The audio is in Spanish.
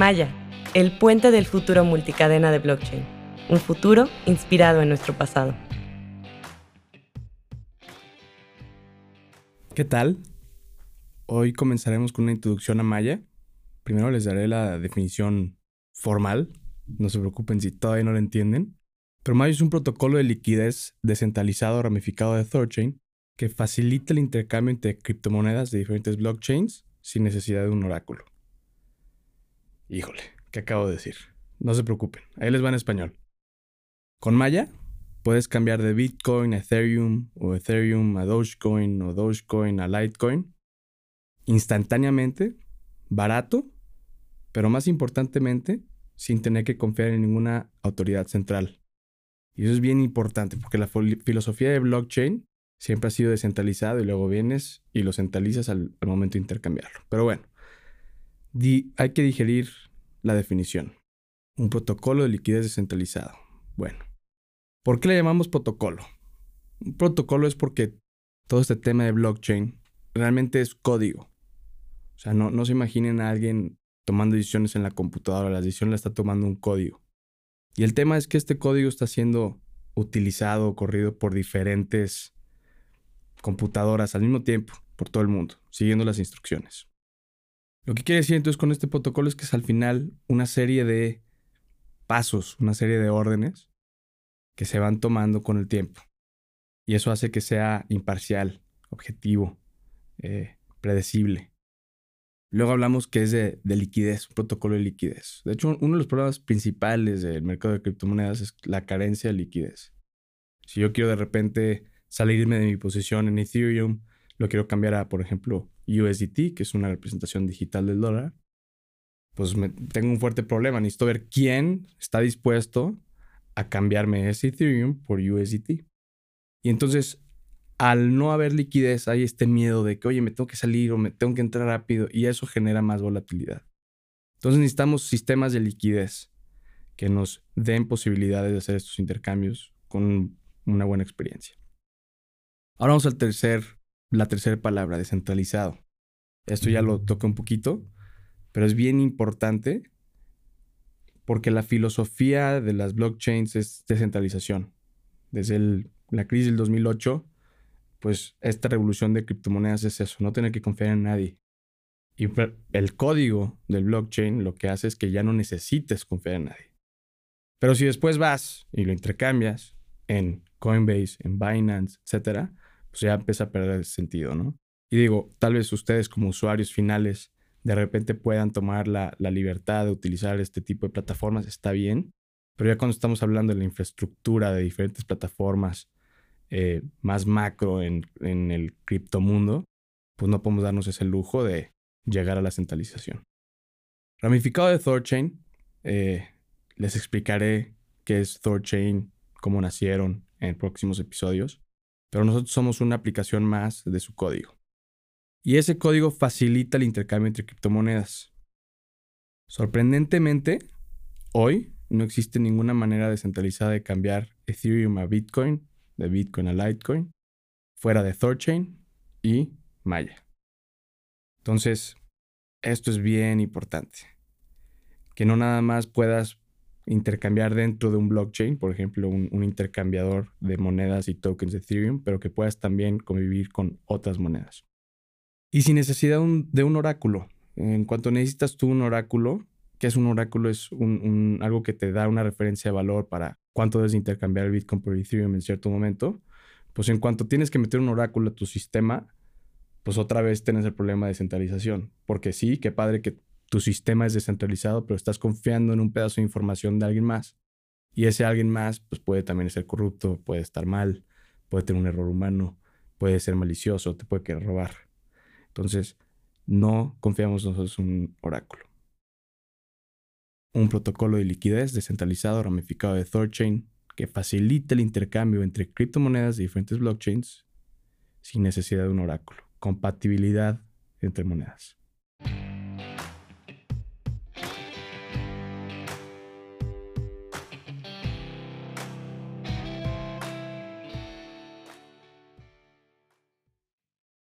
Maya, el puente del futuro multicadena de blockchain. Un futuro inspirado en nuestro pasado. ¿Qué tal? Hoy comenzaremos con una introducción a Maya. Primero les daré la definición formal. No se preocupen si todavía no la entienden. Pero Maya es un protocolo de liquidez descentralizado ramificado de Thorchain que facilita el intercambio entre criptomonedas de diferentes blockchains sin necesidad de un oráculo. Híjole, ¿qué acabo de decir? No se preocupen, ahí les va en español. Con Maya puedes cambiar de Bitcoin a Ethereum o Ethereum a Dogecoin o Dogecoin a Litecoin instantáneamente, barato, pero más importantemente, sin tener que confiar en ninguna autoridad central. Y eso es bien importante porque la filosofía de blockchain siempre ha sido descentralizado y luego vienes y lo centralizas al, al momento de intercambiarlo. Pero bueno, hay que digerir la definición. Un protocolo de liquidez descentralizado. Bueno, ¿por qué le llamamos protocolo? Un protocolo es porque todo este tema de blockchain realmente es código. O sea, no, no se imaginen a alguien tomando decisiones en la computadora, la decisión la está tomando un código. Y el tema es que este código está siendo utilizado, corrido por diferentes computadoras al mismo tiempo, por todo el mundo, siguiendo las instrucciones. Lo que quiere decir entonces con este protocolo es que es al final una serie de pasos, una serie de órdenes que se van tomando con el tiempo. Y eso hace que sea imparcial, objetivo, eh, predecible. Luego hablamos que es de, de, liquidez, un protocolo de liquidez. De hecho, uno de los problemas principales del mercado de criptomonedas es la carencia de liquidez. Si yo quiero de repente salirme de mi posición en Ethereum, lo quiero cambiar a, por ejemplo, USDT, que es una representación digital del dólar, pues tengo un fuerte problema. Necesito ver quién está dispuesto a cambiarme ese Ethereum por USDT. Y entonces, al no haber liquidez, hay este miedo de que, oye, me tengo que salir o me tengo que entrar rápido y eso genera más volatilidad. Entonces necesitamos sistemas de liquidez que nos den posibilidades de hacer estos intercambios con una buena experiencia. Ahora vamos al tercer, la tercera palabra, descentralizado. Esto ya lo toqué un poquito, pero es bien importante porque la filosofía de las blockchains es descentralización. Desde la crisis del 2008, pues esta revolución de criptomonedas es eso, no tener que confiar en nadie. Y el código del blockchain lo que hace es que ya no necesites confiar en nadie. Pero si después vas y lo intercambias en Coinbase, en Binance, etcétera, pues ya empieza a perder sentido, ¿no? Y digo, tal vez ustedes como usuarios finales de repente puedan tomar la, libertad de utilizar este tipo de plataformas, está bien, pero ya cuando estamos hablando de la infraestructura de diferentes plataformas eh, más macro en, en el criptomundo, pues no podemos darnos ese lujo de llegar a la centralización. Ramificado de Thorchain, eh, les explicaré qué es Thorchain, cómo nacieron en próximos episodios pero nosotros somos una aplicación más de su código. Y ese código facilita el intercambio entre criptomonedas. Sorprendentemente, hoy no existe ninguna manera descentralizada de cambiar Ethereum a Bitcoin, de Bitcoin a Litecoin, fuera de Thorchain y Maya. Entonces, esto es bien importante. Que no nada más puedas intercambiar dentro de un blockchain, por ejemplo, un, intercambiador de monedas y tokens de Ethereum, pero que puedas también convivir con otras monedas. Y sin necesidad de un oráculo. En cuanto necesitas tú un oráculo, que es un oráculo? Es un, algo que te da una referencia de valor para cuánto debes intercambiar el Bitcoin por Ethereum en cierto momento. Pues en cuanto tienes que meter un oráculo a tu sistema, pues otra vez tienes el problema de centralización. Porque sí, qué padre que tu sistema es descentralizado, pero estás confiando en un pedazo de información de alguien más. Y ese alguien más, pues puede también ser corrupto, puede estar mal, puede tener un error humano, puede ser malicioso, te puede querer robar. Entonces, no confiamos nosotros en un oráculo. Un protocolo de liquidez descentralizado ramificado de Thorchain que facilita el intercambio entre criptomonedas de diferentes blockchains sin necesidad de un oráculo. Compatibilidad entre monedas.